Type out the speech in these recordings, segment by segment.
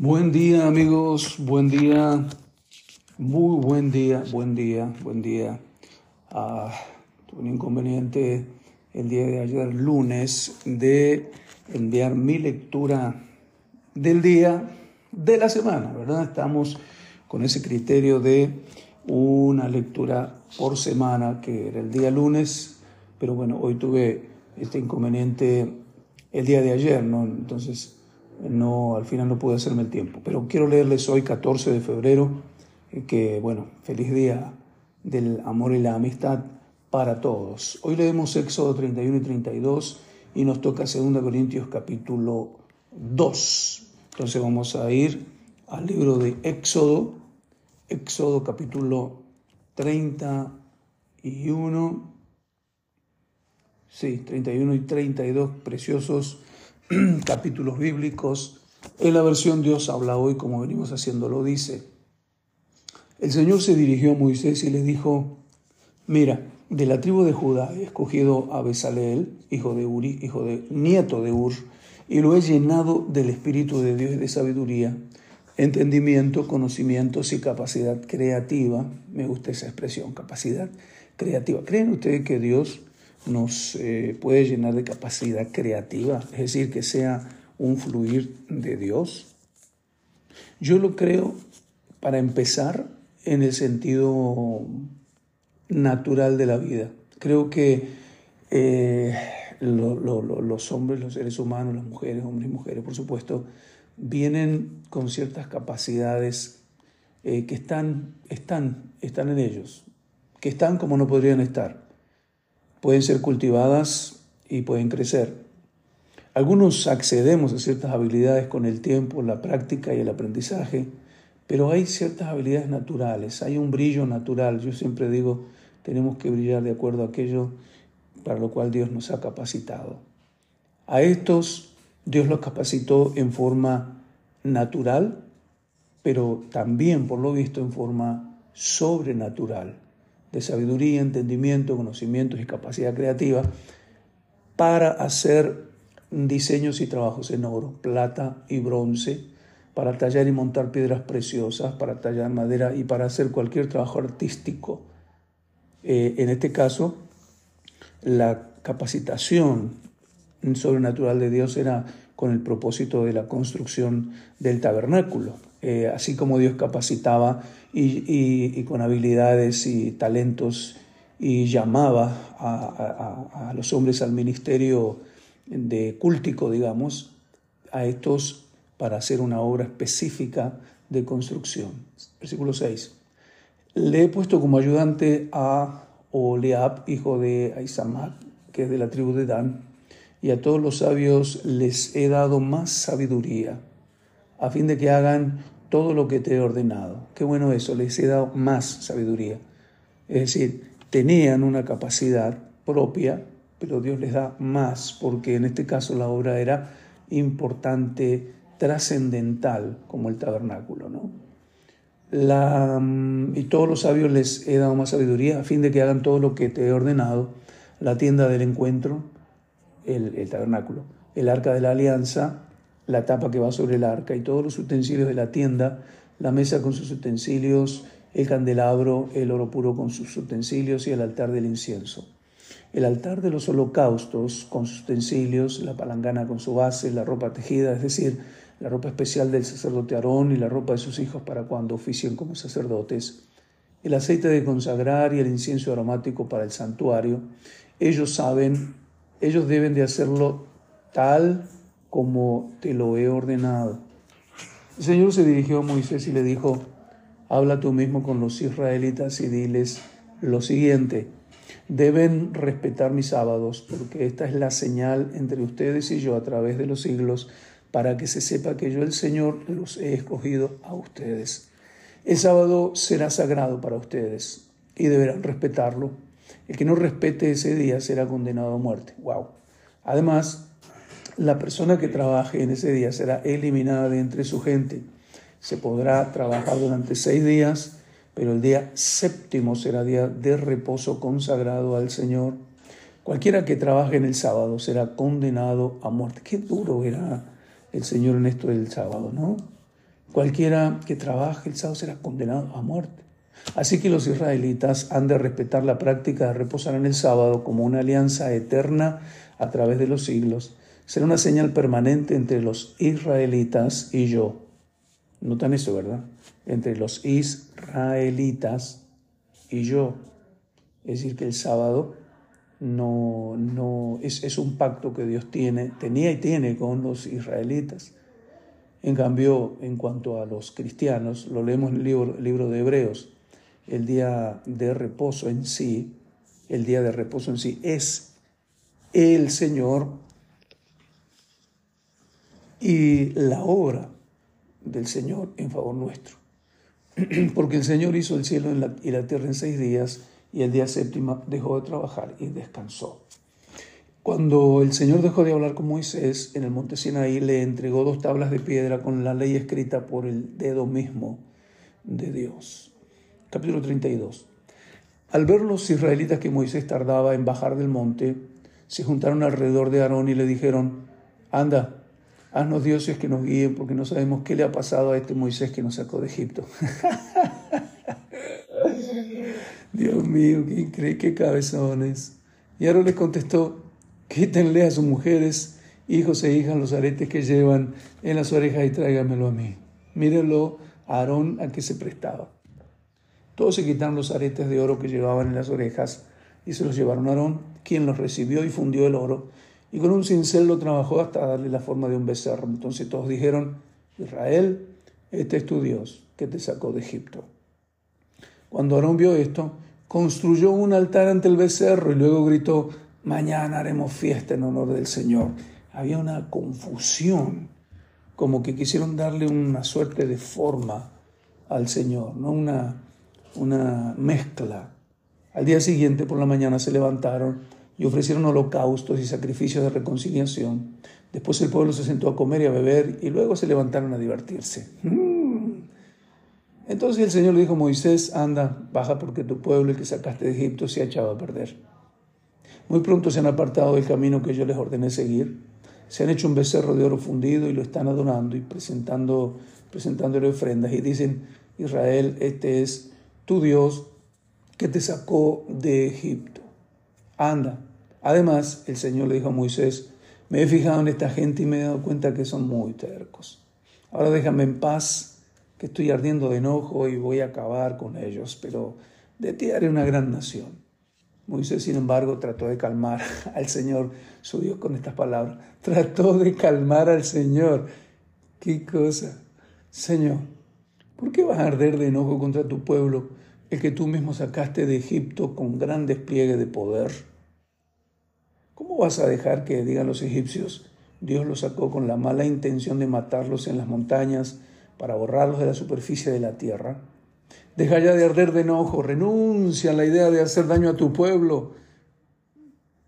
Buen día amigos, buen día, muy buen día, buen día, buen día. Ah, tuve un inconveniente el día de ayer, lunes, de enviar mi lectura del día de la semana, ¿verdad? Estamos con ese criterio de una lectura por semana, que era el día lunes, pero bueno, hoy tuve este inconveniente el día de ayer, ¿no? Entonces no, al final no pude hacerme el tiempo. Pero quiero leerles hoy, 14 de febrero, eh, que, bueno, feliz día del amor y la amistad para todos. Hoy leemos Éxodo 31 y 32 y nos toca 2 Corintios capítulo 2. Entonces vamos a ir al libro de Éxodo, Éxodo capítulo 31, sí, 31 y 32, preciosos capítulos bíblicos. En la versión Dios habla hoy, como venimos haciéndolo, dice, el Señor se dirigió a Moisés y le dijo, mira, de la tribu de Judá he escogido a Besaleel, hijo de Uri, hijo de nieto de Ur, y lo he llenado del Espíritu de Dios y de sabiduría, entendimiento, conocimientos y capacidad creativa. Me gusta esa expresión, capacidad creativa. ¿Creen ustedes que Dios nos eh, puede llenar de capacidad creativa, es decir, que sea un fluir de Dios. Yo lo creo, para empezar, en el sentido natural de la vida. Creo que eh, los hombres, los seres humanos, las mujeres, hombres y mujeres, por supuesto, vienen con ciertas capacidades eh, que están, están, están en ellos, que están como no podrían estar pueden ser cultivadas y pueden crecer. Algunos accedemos a ciertas habilidades con el tiempo, la práctica y el aprendizaje, pero hay ciertas habilidades naturales, hay un brillo natural. Yo siempre digo, tenemos que brillar de acuerdo a aquello para lo cual Dios nos ha capacitado. A estos Dios los capacitó en forma natural, pero también, por lo visto, en forma sobrenatural de sabiduría, entendimiento, conocimientos y capacidad creativa para hacer diseños y trabajos en oro, plata y bronce, para tallar y montar piedras preciosas, para tallar madera y para hacer cualquier trabajo artístico. Eh, en este caso, la capacitación sobrenatural de Dios era con el propósito de la construcción del tabernáculo. Eh, así como Dios capacitaba y, con habilidades y talentos y llamaba a, los hombres al ministerio de cúltico, digamos, a estos para hacer una obra específica de construcción. Versículo 6. Le he puesto como ayudante a Oleab, hijo de Aizamac, que es de la tribu de Dan, y a todos los sabios les he dado más sabiduría a fin de que hagan todo lo que te he ordenado. Qué bueno eso, les he dado más sabiduría. Es decir, tenían una capacidad propia, pero Dios les da más, porque en este caso la obra era importante, trascendental, como el tabernáculo. ¿no? La, mm, y todos los sabios les he dado más sabiduría a fin de que hagan todo lo que te he ordenado, la tienda del encuentro, el, el tabernáculo, el arca de la alianza, la tapa que va sobre el arca y todos los utensilios de la tienda, la mesa con sus utensilios, el candelabro, el oro puro con sus utensilios y el altar del incienso. El altar de los holocaustos con sus utensilios, la palangana con su base, la ropa tejida, es decir, la ropa especial del sacerdote Aarón y la ropa de sus hijos para cuando oficien como sacerdotes, el aceite de consagrar y el incienso aromático para el santuario. Ellos saben, ellos deben de hacerlo tal como te lo he ordenado. El Señor se dirigió a Moisés y le dijo, habla tú mismo con los israelitas y diles lo siguiente, deben respetar mis sábados, porque esta es la señal entre ustedes y yo a través de los siglos, para que se sepa que yo el Señor los he escogido a ustedes. El sábado será sagrado para ustedes y deberán respetarlo. El que no respete ese día será condenado a muerte. Wow. Además, la persona que trabaje en ese día será eliminada de entre su gente. Se podrá trabajar durante seis días, pero el día séptimo será día de reposo consagrado al Señor. Cualquiera que trabaje en el sábado será condenado a muerte. Qué duro era el Señor en esto del sábado, ¿no? Cualquiera que trabaje el sábado será condenado a muerte. Así que los israelitas han de respetar la práctica de reposar en el sábado como una alianza eterna a través de los siglos. Será una señal permanente entre los israelitas y yo. Notan eso, ¿verdad? Entre los israelitas y yo. Es decir, que el sábado no, no es, es un pacto que Dios tiene, tenía y tiene con los israelitas. En cambio, en cuanto a los cristianos, lo leemos en el libro, el libro de Hebreos, el día de reposo en sí, el día de reposo en sí es el Señor y la obra del Señor en favor nuestro. Porque el Señor hizo el cielo y la tierra en seis días y el día séptimo dejó de trabajar y descansó. Cuando el Señor dejó de hablar con Moisés en el monte Sinaí, le entregó dos tablas de piedra con la ley escrita por el dedo mismo de Dios. Capítulo 32. Al ver los israelitas que Moisés tardaba en bajar del monte, se juntaron alrededor de Aarón y le dijeron, anda, haznos dioses que nos guíen porque no sabemos qué le ha pasado a este Moisés que nos sacó de Egipto. Dios mío, qué increíble, qué cabezones. Y Aarón les contestó, quítenle a sus mujeres, hijos e hijas los aretes que llevan en las orejas y tráigamelo a mí. Mírenlo Aarón a que se prestaba. Todos se quitaron los aretes de oro que llevaban en las orejas y se los llevaron a Aarón, quien los recibió y fundió el oro, y con un cincel lo trabajó hasta darle la forma de un becerro. Entonces todos dijeron, Israel, este es tu Dios que te sacó de Egipto. Cuando Aarón vio esto, construyó un altar ante el becerro y luego gritó, mañana haremos fiesta en honor del Señor. Había una confusión, como que quisieron darle una suerte de forma al Señor, no una, una mezcla. Al día siguiente, por la mañana, se levantaron y ofrecieron holocaustos y sacrificios de reconciliación. Después el pueblo se sentó a comer y a beber y luego se levantaron a divertirse. Mm. Entonces el Señor le dijo a Moisés, anda, baja porque tu pueblo, el que sacaste de Egipto, se ha echado a perder. Muy pronto se han apartado del camino que yo les ordené seguir. Se han hecho un becerro de oro fundido y lo están adorando y presentando, presentándole ofrendas. Y dicen, Israel, este es tu Dios que te sacó de Egipto. Anda. Además, el Señor le dijo a Moisés, me he fijado en esta gente y me he dado cuenta que son muy tercos. Ahora déjame en paz, que estoy ardiendo de enojo y voy a acabar con ellos, pero de ti haré una gran nación. Moisés, sin embargo, trató de calmar al Señor, su Dios, con estas palabras. Trató de calmar al Señor. ¿Qué cosa? Señor, ¿por qué vas a arder de enojo contra tu pueblo, el que tú mismo sacaste de Egipto con gran despliegue de poder? ¿Cómo vas a dejar que digan los egipcios, Dios los sacó con la mala intención de matarlos en las montañas para borrarlos de la superficie de la tierra? Deja ya de arder de enojo, renuncia a la idea de hacer daño a tu pueblo.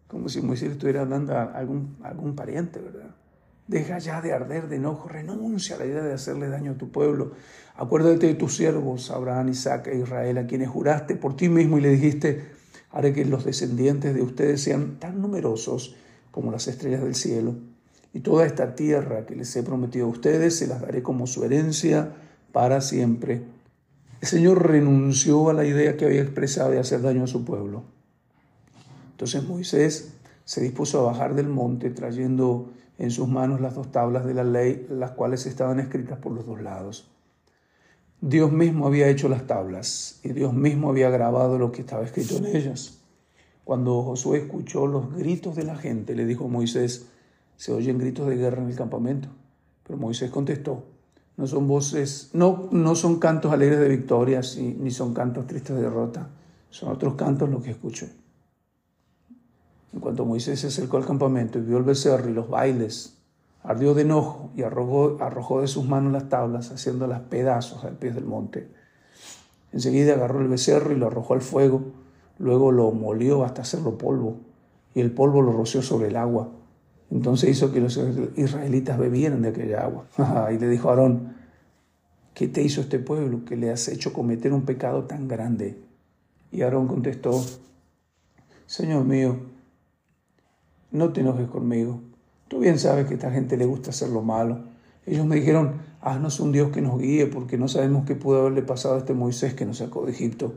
Como si Moisés estuviera a algún, algún pariente, ¿verdad? Deja ya de arder de enojo, renuncia a la idea de hacerle daño a tu pueblo. Acuérdate de tus siervos, Abraham, Isaac e Israel, a quienes juraste por ti mismo y le dijiste, haré que los descendientes de ustedes sean tan numerosos como las estrellas del cielo. Y toda esta tierra que les he prometido a ustedes se las daré como su herencia para siempre el Señor renunció a la idea que había expresado de hacer daño a su pueblo. Entonces Moisés se dispuso a bajar del monte trayendo en sus manos las dos tablas de la ley, las cuales estaban escritas por los dos lados. Dios mismo había hecho las tablas y Dios mismo había grabado lo que estaba escrito en ellas. Cuando Josué escuchó los gritos de la gente, le dijo a Moisés, se oyen gritos de guerra en el campamento. Pero Moisés contestó, no son voces, no, no son cantos alegres de victoria, ni son cantos tristes de derrota, son otros cantos los que escucho. En cuanto Moisés se acercó al campamento y vio el becerro y los bailes, ardió de enojo y arrojó, arrojó de sus manos las tablas, haciéndolas pedazos al pie del monte. Enseguida agarró el becerro y lo arrojó al fuego, luego lo molió hasta hacerlo polvo, y el polvo lo roció sobre el agua entonces hizo que los israelitas bebieran de aquella agua. y le dijo a Aarón, ¿qué te hizo este pueblo que le has hecho cometer un pecado tan grande? Y Aarón contestó, Señor mío, no te enojes conmigo. Tú bien sabes que a esta gente le gusta hacer lo malo. Ellos me dijeron, haznos un Dios que nos guíe, porque no sabemos qué pudo haberle pasado a este Moisés que nos sacó de Egipto.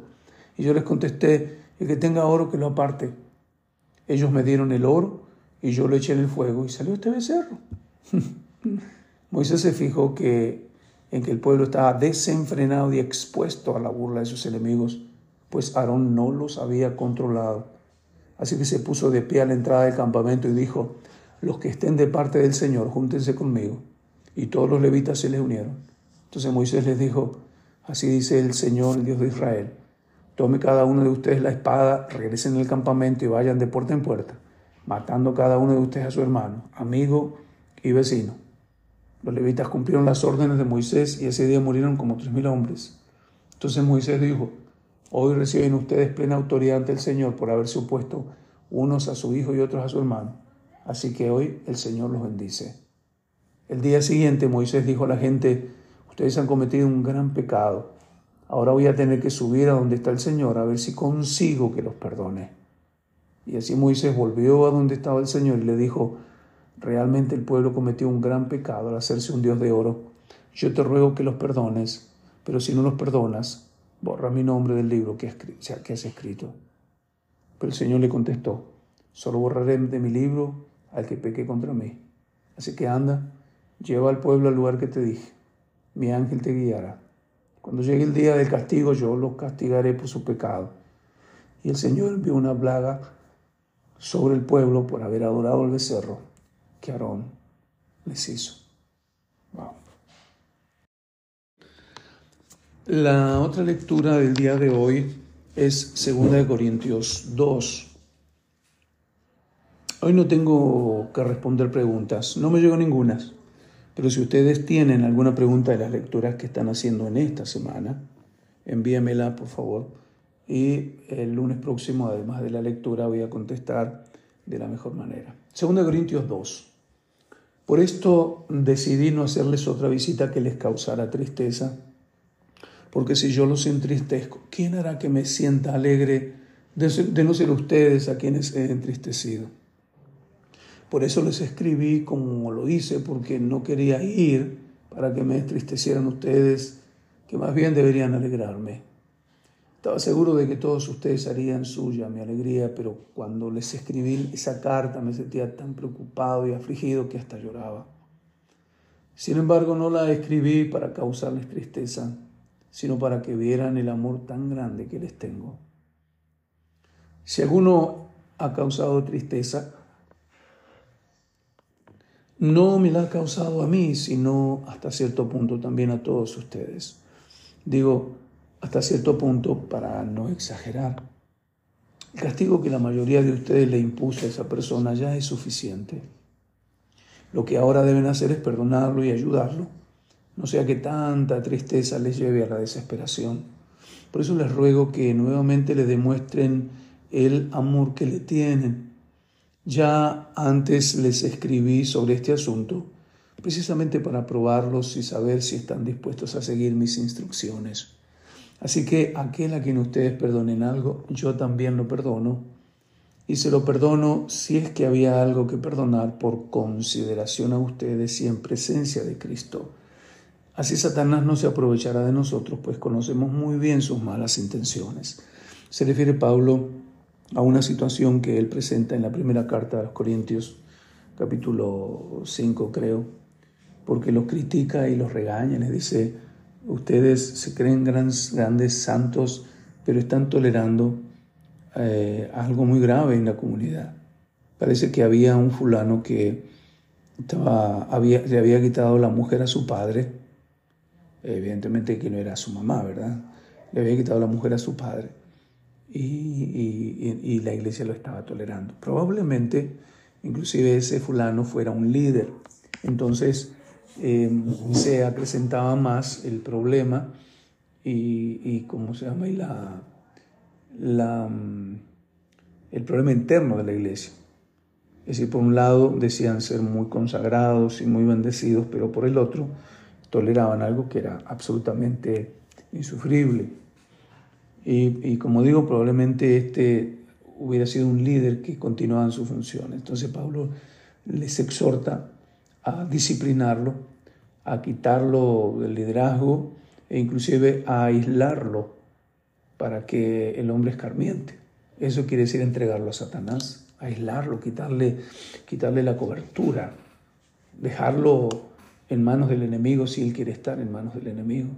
Y yo les contesté, el que tenga oro que lo aparte. Ellos me dieron el oro y yo lo eché en el fuego y salió este becerro. Moisés se fijó que en que el pueblo estaba desenfrenado y expuesto a la burla de sus enemigos, pues Aarón no los había controlado. Así que se puso de pie a la entrada del campamento y dijo, los que estén de parte del Señor, júntense conmigo. Y todos los levitas se les unieron. Entonces Moisés les dijo, así dice el Señor, el Dios de Israel, tome cada uno de ustedes la espada, regresen al campamento y vayan de puerta en puerta, matando cada uno de ustedes a su hermano, amigo y vecino los levitas cumplieron las órdenes de Moisés y ese día murieron como tres mil hombres. Entonces Moisés dijo, hoy reciben ustedes plena autoridad ante el Señor por haberse opuesto unos a su hijo y otros a su hermano. Así que hoy el Señor los bendice. El día siguiente Moisés dijo a la gente, ustedes han cometido un gran pecado. Ahora voy a tener que subir a donde está el Señor a ver si consigo que los perdone. Y así Moisés volvió a donde estaba el Señor y le dijo, Realmente el pueblo cometió un gran pecado al hacerse un Dios de oro. Yo te ruego que los perdones, pero si no los perdonas, borra mi nombre del libro que, has escrito. Pero el Señor le contestó, solo borraré de mi libro al que peque contra mí. Así que anda, lleva al pueblo al lugar que te dije. Mi ángel te guiará. Cuando llegue el día del castigo, yo los castigaré por su pecado. Y el Señor envió una plaga sobre el pueblo por haber adorado al becerro que Aarón les hizo. La otra lectura del día de hoy es 2 Corintios 2. Hoy no tengo que responder preguntas, no me llegó ninguna, pero si ustedes tienen alguna pregunta de las lecturas que están haciendo en esta semana, envíamela por favor. Y el lunes próximo, además de la lectura, voy a contestar de la mejor manera. 2 Corintios 2. Por esto decidí no hacerles otra visita que les causara tristeza, porque si yo los entristezco, ¿quién hará que me sienta alegre de, no ser ustedes a quienes he entristecido? Por eso les escribí como lo hice, porque no quería ir para que me entristecieran ustedes, que más bien deberían alegrarme. Estaba seguro de que todos ustedes harían suya mi alegría, pero cuando les escribí esa carta me sentía tan preocupado y afligido que hasta lloraba. Sin embargo, no la escribí para causarles tristeza, sino para que vieran el amor tan grande que les tengo. Si alguno ha causado tristeza, no me la ha causado a mí, sino hasta cierto punto también a todos ustedes. Digo, hasta cierto punto para no exagerar. El castigo que la mayoría de ustedes le impuso a esa persona ya es suficiente. Lo que ahora deben hacer es perdonarlo y ayudarlo, no sea que tanta tristeza les lleve a la desesperación. Por eso les ruego que nuevamente le demuestren el amor que le tienen. Ya antes les escribí sobre este asunto, precisamente para probarlos y saber si están dispuestos a seguir mis instrucciones. Así que aquel a quien ustedes perdonen algo, yo también lo perdono. Y se lo perdono si es que había algo que perdonar por consideración a ustedes y en presencia de Cristo. Así Satanás no se aprovechará de nosotros, pues conocemos muy bien sus malas intenciones. Se refiere Pablo a una situación que él presenta en la primera carta a los Corintios, capítulo 5 creo, porque los critica y los regaña, les dice, ustedes se creen grandes, grandes santos, pero están tolerando eh, algo muy grave en la comunidad. Parece que había un fulano que estaba, había, le había quitado la mujer a su padre, evidentemente que no era su mamá, ¿verdad? Le había quitado la mujer a su padre y, la iglesia lo estaba tolerando. Probablemente, inclusive ese fulano fuera un líder. Entonces, Em, se acrecentaba más el problema y, y ¿cómo se llama? Y la, mm, el problema interno de la iglesia. Es decir, por un lado decían ser muy consagrados y muy bendecidos, pero por el otro toleraban algo que era absolutamente insufrible. Y, como digo, probablemente este hubiera sido un líder que continuaba en su función. Entonces Pablo les exhorta a disciplinarlo, a quitarlo del liderazgo e inclusive a aislarlo para que el hombre escarmiente. Eso quiere decir entregarlo a Satanás, aislarlo, quitarle, quitarle la cobertura, dejarlo en manos del enemigo si él quiere estar en manos del enemigo.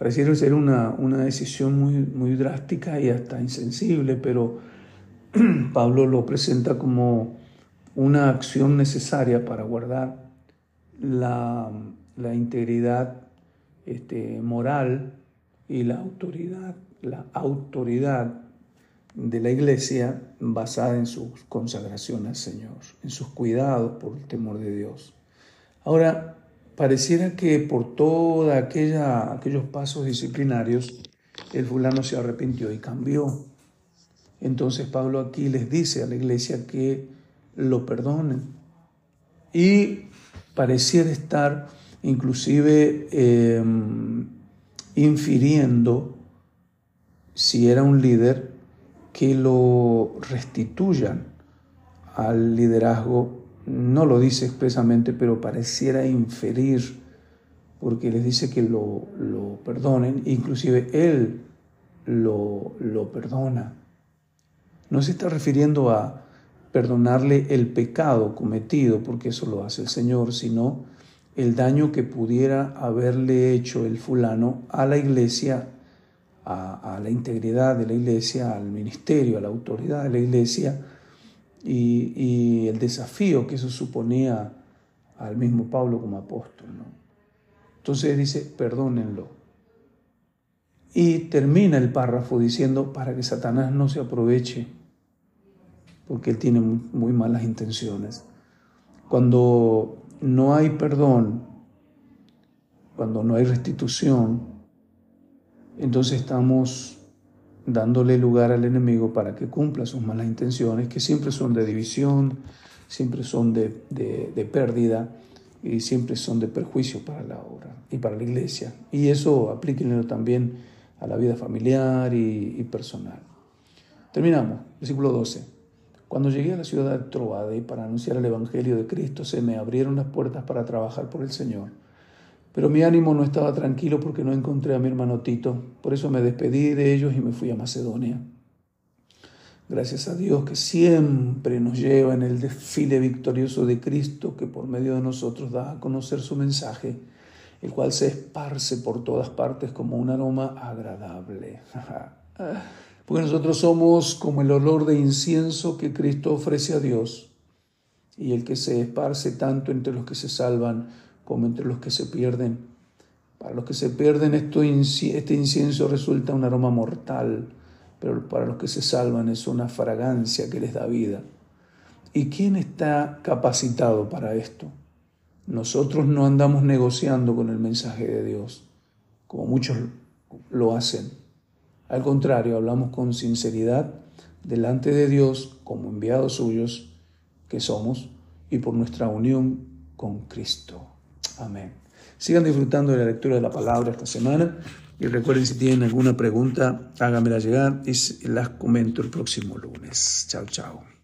Pareciera ser una, una decisión muy, muy drástica y hasta insensible, pero Pablo lo presenta como una acción necesaria para guardar la, la integridad este, moral y la autoridad, la autoridad de la iglesia basada en su consagración al Señor, en sus cuidados por el temor de Dios. Ahora, pareciera que por todos aquellos pasos disciplinarios, el fulano se arrepintió y cambió. Entonces Pablo aquí les dice a la iglesia que lo perdonen. Y pareciera estar inclusive em, infiriendo, si era un líder, que lo restituyan al liderazgo. No lo dice expresamente, pero pareciera inferir, porque les dice que lo, lo perdonen, inclusive él lo, lo perdona. No se está refiriendo a perdonarle el pecado cometido, porque eso lo hace el Señor, sino el daño que pudiera haberle hecho el fulano a la iglesia, a, la integridad de la iglesia, al ministerio, a la autoridad de la iglesia, y, el desafío que eso suponía al mismo Pablo como apóstol. Entonces dice, perdónenlo. Y termina el párrafo diciendo, para que Satanás no se aproveche porque Él tiene muy, malas intenciones. Cuando no hay perdón, cuando no hay restitución, entonces estamos dándole lugar al enemigo para que cumpla sus malas intenciones, que siempre son de división, siempre son de, de, pérdida y siempre son de perjuicio para la obra y para la iglesia. Y eso aplíquenlo también a la vida familiar y, y personal. Terminamos, versículo 12. Cuando llegué a la ciudad de Troade para anunciar el Evangelio de Cristo, se me abrieron las puertas para trabajar por el Señor. Pero mi ánimo no estaba tranquilo porque no encontré a mi hermano Tito. Por eso me despedí de ellos y me fui a Macedonia. Gracias a Dios que siempre nos lleva en el desfile victorioso de Cristo que por medio de nosotros da a conocer su mensaje, el cual se esparce por todas partes como un aroma agradable. Porque nosotros somos como el olor de incienso que Cristo ofrece a Dios y el que se esparce tanto entre los que se salvan como entre los que se pierden. Para los que se pierden esto, este incienso resulta un aroma mortal, pero para los que se salvan es una fragancia que les da vida. ¿Y quién está capacitado para esto? Nosotros no andamos negociando con el mensaje de Dios, como muchos lo hacen. Al contrario, hablamos con sinceridad delante de Dios como enviados suyos que somos y por nuestra unión con Cristo. Amén. Sigan disfrutando de la lectura de la palabra esta semana y recuerden si tienen alguna pregunta, háganmela llegar y las comento el próximo lunes. Chao, chao.